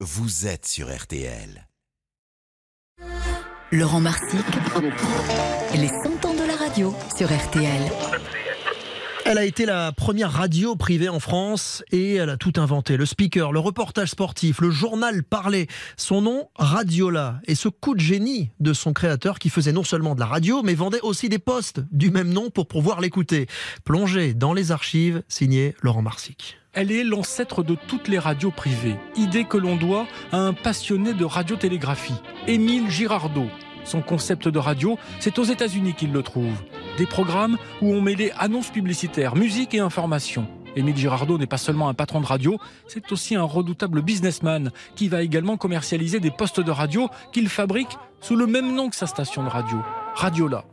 vous êtes sur RTL. Laurent Marsic, les 100 ans de la radio sur RTL. Elle a été la première radio privée en France et elle a tout inventé. Le speaker, le reportage sportif, le journal parlé. Son nom, Radiola. Et ce coup de génie de son créateur qui faisait non seulement de la radio, mais vendait aussi des postes du même nom pour pouvoir l'écouter. Plongé dans les archives, signé Laurent Marsic. Elle est l'ancêtre de toutes les radios privées. Idée que l'on doit à un passionné de radiotélégraphie, Émile Girardot. Son concept de radio, c'est aux États-Unis qu'il le trouve. Des programmes où on mêlait annonces publicitaires, musique et information. Émile Girardot n'est pas seulement un patron de radio, c'est aussi un redoutable businessman qui va également commercialiser des postes de radio qu'il fabrique sous le même nom que sa station de radio, Radiola.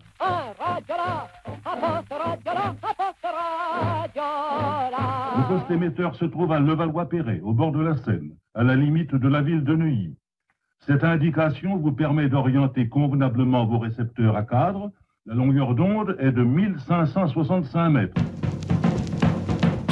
Le poste émetteur se trouve à Levallois-Perret, au bord de la Seine, à la limite de la ville de Neuilly. Cette indication vous permet d'orienter convenablement vos récepteurs à cadre. La longueur d'onde est de 1565 mètres.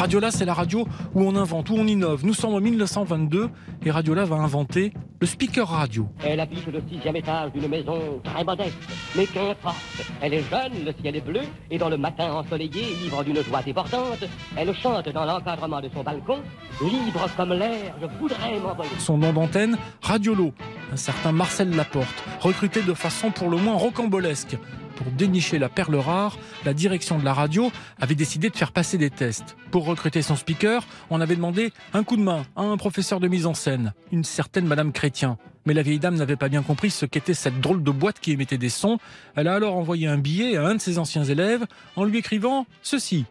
Radiola, c'est la radio où on invente, où on innove. Nous sommes en 1922 et Radiola va inventer le speaker radio. Elle habite le sixième étage d'une maison très modeste, mais qu'importe. Elle est jeune, le ciel est bleu, et dans le matin ensoleillé, ivre d'une joie débordante, elle chante dans l'encadrement de son balcon, libre comme l'air, je voudrais m'envoler. Son nom d'antenne, Radiolo. Un certain Marcel Laporte, recruté de façon pour le moins rocambolesque. Pour dénicher la perle rare, la direction de la radio avait décidé de faire passer des tests. Pour recruter son speaker, on avait demandé un coup de main à un professeur de mise en scène, une certaine Madame Chrétien. Mais la vieille dame n'avait pas bien compris ce qu'était cette drôle de boîte qui émettait des sons. Elle a alors envoyé un billet à un de ses anciens élèves en lui écrivant ceci.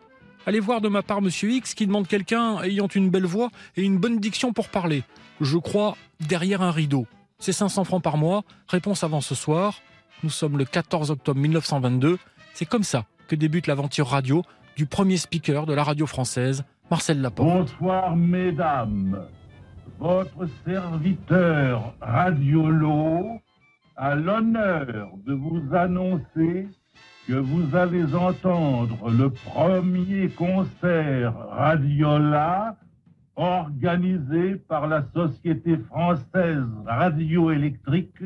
Allez voir de ma part Monsieur X qui demande quelqu'un ayant une belle voix et une bonne diction pour parler. Je crois derrière un rideau. C'est 500 francs par mois. Réponse avant ce soir. Nous sommes le 14 octobre 1922. C'est comme ça que débute l'aventure radio du premier speaker de la radio française, Marcel Laporte. Bonsoir, mesdames. Votre serviteur Radiolo a l'honneur de vous annoncer que vous allez entendre le premier concert Radiola organisé par la Société française radioélectrique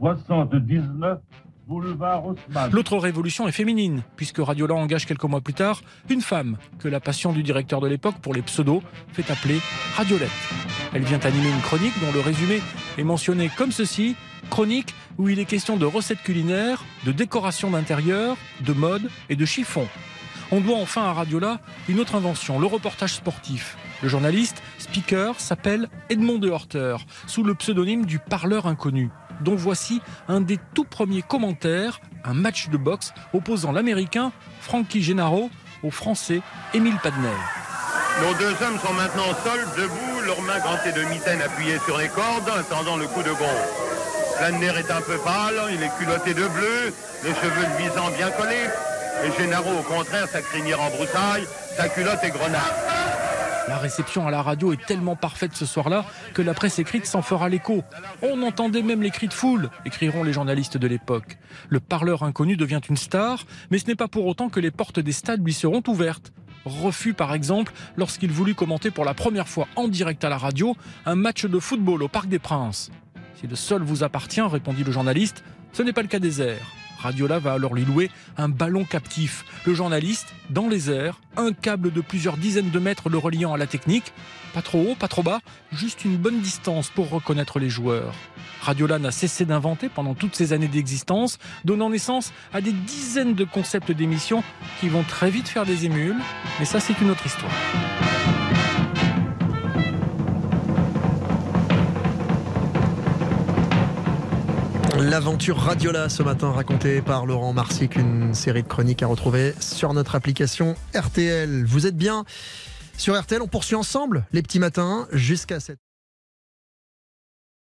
79 boulevard Haussmann. L'autre révolution est féminine, puisque Radiola engage quelques mois plus tard une femme que la passion du directeur de l'époque pour les pseudos fait appeler Radiolette. Elle vient animer une chronique dont le résumé est mentionné comme ceci chronique où il est question de recettes culinaires, de décoration d'intérieur, de mode et de chiffon. On doit enfin à Radiola une autre invention, le reportage sportif. Le journaliste, speaker, s'appelle Edmond de Horter, sous le pseudonyme du parleur inconnu dont voici un des tout premiers commentaires, un match de boxe opposant l'Américain Frankie Gennaro au Français Émile Padner. Nos deux hommes sont maintenant au sol, debout, leurs mains gantées de mitaines appuyées sur les cordes, attendant le coup de gong. Padner est un peu pâle, il est culotté de bleu, les cheveux luisants bien collés, et Gennaro, au contraire, sa crinière en broussaille, sa culotte est grenade. La réception à la radio est tellement parfaite ce soir-là que la presse écrite s'en fera l'écho. On entendait même les cris de foule, écriront les journalistes de l'époque. Le parleur inconnu devient une star, mais ce n'est pas pour autant que les portes des stades lui seront ouvertes. Refus par exemple lorsqu'il voulut commenter pour la première fois en direct à la radio un match de football au Parc des Princes. Si le sol vous appartient, répondit le journaliste, ce n'est pas le cas des airs. Radiola va alors lui louer un ballon captif. Le journaliste, dans les airs, un câble de plusieurs dizaines de mètres le reliant à la technique. Pas trop haut, pas trop bas, juste une bonne distance pour reconnaître les joueurs. Radiola n'a cessé d'inventer pendant toutes ces années d'existence, donnant naissance à des dizaines de concepts d'émissions qui vont très vite faire des émules, mais ça c'est une autre histoire. L'aventure Radiola ce matin racontée par Laurent Marsic, une série de chroniques à retrouver sur notre application RTL. Vous êtes bien sur RTL, on poursuit ensemble les petits matins jusqu'à 7